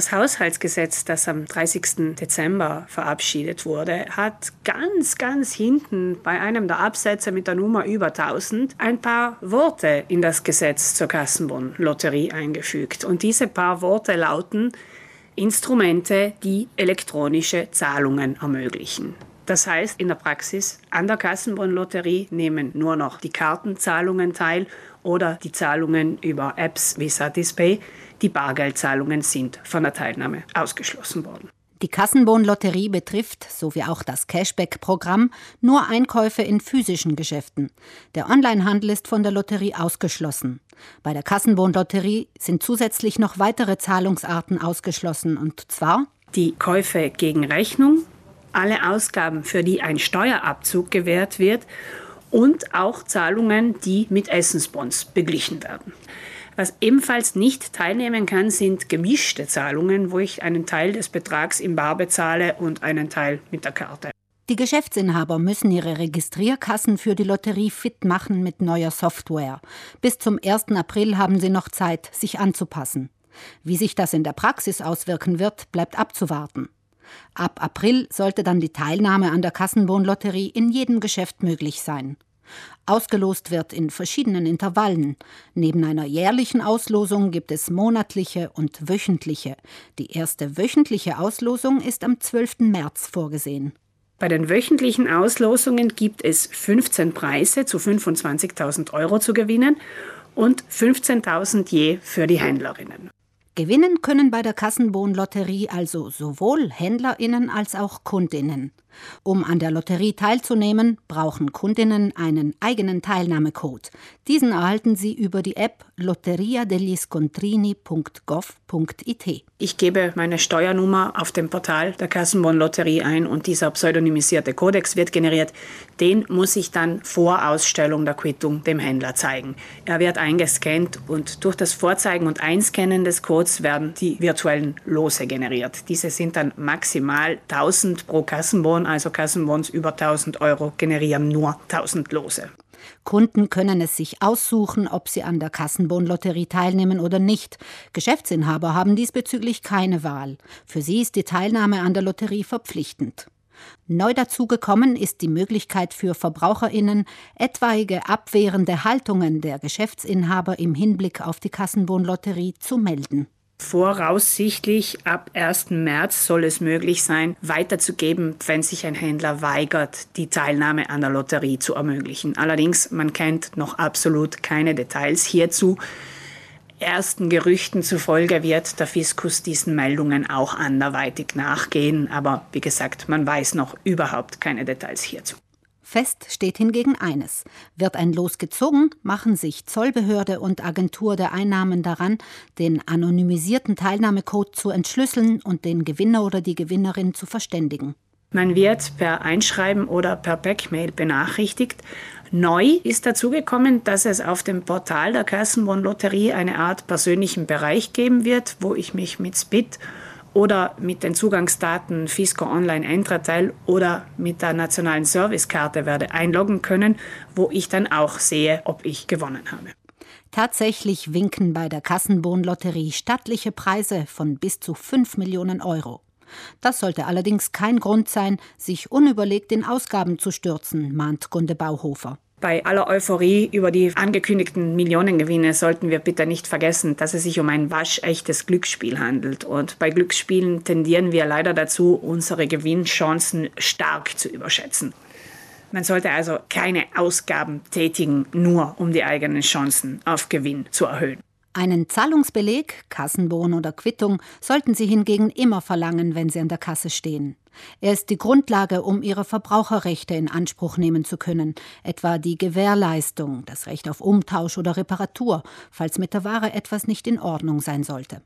Das Haushaltsgesetz, das am 30. Dezember verabschiedet wurde, hat ganz, ganz hinten bei einem der Absätze mit der Nummer über 1000 ein paar Worte in das Gesetz zur Kassenbon-Lotterie eingefügt. Und diese paar Worte lauten Instrumente, die elektronische Zahlungen ermöglichen. Das heißt in der Praxis, an der Kassenbon-Lotterie nehmen nur noch die Kartenzahlungen teil oder die Zahlungen über Apps wie Satispay. Die Bargeldzahlungen sind von der Teilnahme ausgeschlossen worden. Die Kassenbon-Lotterie betrifft, so wie auch das Cashback-Programm, nur Einkäufe in physischen Geschäften. Der Onlinehandel ist von der Lotterie ausgeschlossen. Bei der Kassenbon-Lotterie sind zusätzlich noch weitere Zahlungsarten ausgeschlossen, und zwar die Käufe gegen Rechnung, alle Ausgaben, für die ein Steuerabzug gewährt wird und auch Zahlungen, die mit Essensbons beglichen werden. Was ebenfalls nicht teilnehmen kann, sind gemischte Zahlungen, wo ich einen Teil des Betrags im Bar bezahle und einen Teil mit der Karte. Die Geschäftsinhaber müssen ihre Registrierkassen für die Lotterie fit machen mit neuer Software. Bis zum 1. April haben sie noch Zeit, sich anzupassen. Wie sich das in der Praxis auswirken wird, bleibt abzuwarten. Ab April sollte dann die Teilnahme an der Kassenbonlotterie in jedem Geschäft möglich sein. Ausgelost wird in verschiedenen Intervallen. Neben einer jährlichen Auslosung gibt es monatliche und wöchentliche. Die erste wöchentliche Auslosung ist am 12. März vorgesehen. Bei den wöchentlichen Auslosungen gibt es 15 Preise zu 25.000 Euro zu gewinnen und 15.000 je für die Händlerinnen. Gewinnen können bei der Kassenbon-Lotterie also sowohl HändlerInnen als auch KundInnen. Um an der Lotterie teilzunehmen, brauchen Kundinnen einen eigenen Teilnahmecode. Diesen erhalten sie über die App lotteriadegliescontrini.gov.it. Ich gebe meine Steuernummer auf dem Portal der Kassenbon-Lotterie ein und dieser pseudonymisierte Kodex wird generiert. Den muss ich dann vor Ausstellung der Quittung dem Händler zeigen. Er wird eingescannt und durch das Vorzeigen und Einscannen des Codes werden die virtuellen Lose generiert. Diese sind dann maximal 1000 pro Kassenbon, also Kassenbons über 1000 Euro generieren nur 1000 Lose. Kunden können es sich aussuchen, ob sie an der Kassenbonlotterie teilnehmen oder nicht. Geschäftsinhaber haben diesbezüglich keine Wahl. Für sie ist die Teilnahme an der Lotterie verpflichtend. Neu dazugekommen ist die Möglichkeit für Verbraucherinnen, etwaige abwehrende Haltungen der Geschäftsinhaber im Hinblick auf die Kassenbonlotterie zu melden. Voraussichtlich ab 1. März soll es möglich sein, weiterzugeben, wenn sich ein Händler weigert, die Teilnahme an der Lotterie zu ermöglichen. Allerdings, man kennt noch absolut keine Details hierzu. Ersten Gerüchten zufolge wird der Fiskus diesen Meldungen auch anderweitig nachgehen, aber wie gesagt, man weiß noch überhaupt keine Details hierzu. Fest steht hingegen eines. Wird ein Los gezogen, machen sich Zollbehörde und Agentur der Einnahmen daran, den anonymisierten Teilnahmecode zu entschlüsseln und den Gewinner oder die Gewinnerin zu verständigen. Man wird per Einschreiben oder per Backmail benachrichtigt. Neu ist dazugekommen, dass es auf dem Portal der Kassenbon-Lotterie eine Art persönlichen Bereich geben wird, wo ich mich mit Spit oder mit den Zugangsdaten Fisco Online Eintrateil oder mit der nationalen Servicekarte werde einloggen können, wo ich dann auch sehe, ob ich gewonnen habe. Tatsächlich winken bei der Kassenbon-Lotterie stattliche Preise von bis zu 5 Millionen Euro. Das sollte allerdings kein Grund sein, sich unüberlegt in Ausgaben zu stürzen, mahnt Gunde Bauhofer. Bei aller Euphorie über die angekündigten Millionengewinne sollten wir bitte nicht vergessen, dass es sich um ein waschechtes Glücksspiel handelt. Und bei Glücksspielen tendieren wir leider dazu, unsere Gewinnchancen stark zu überschätzen. Man sollte also keine Ausgaben tätigen, nur um die eigenen Chancen auf Gewinn zu erhöhen. Einen Zahlungsbeleg, Kassenbon oder Quittung sollten Sie hingegen immer verlangen, wenn Sie an der Kasse stehen. Er ist die Grundlage, um Ihre Verbraucherrechte in Anspruch nehmen zu können, etwa die Gewährleistung, das Recht auf Umtausch oder Reparatur, falls mit der Ware etwas nicht in Ordnung sein sollte.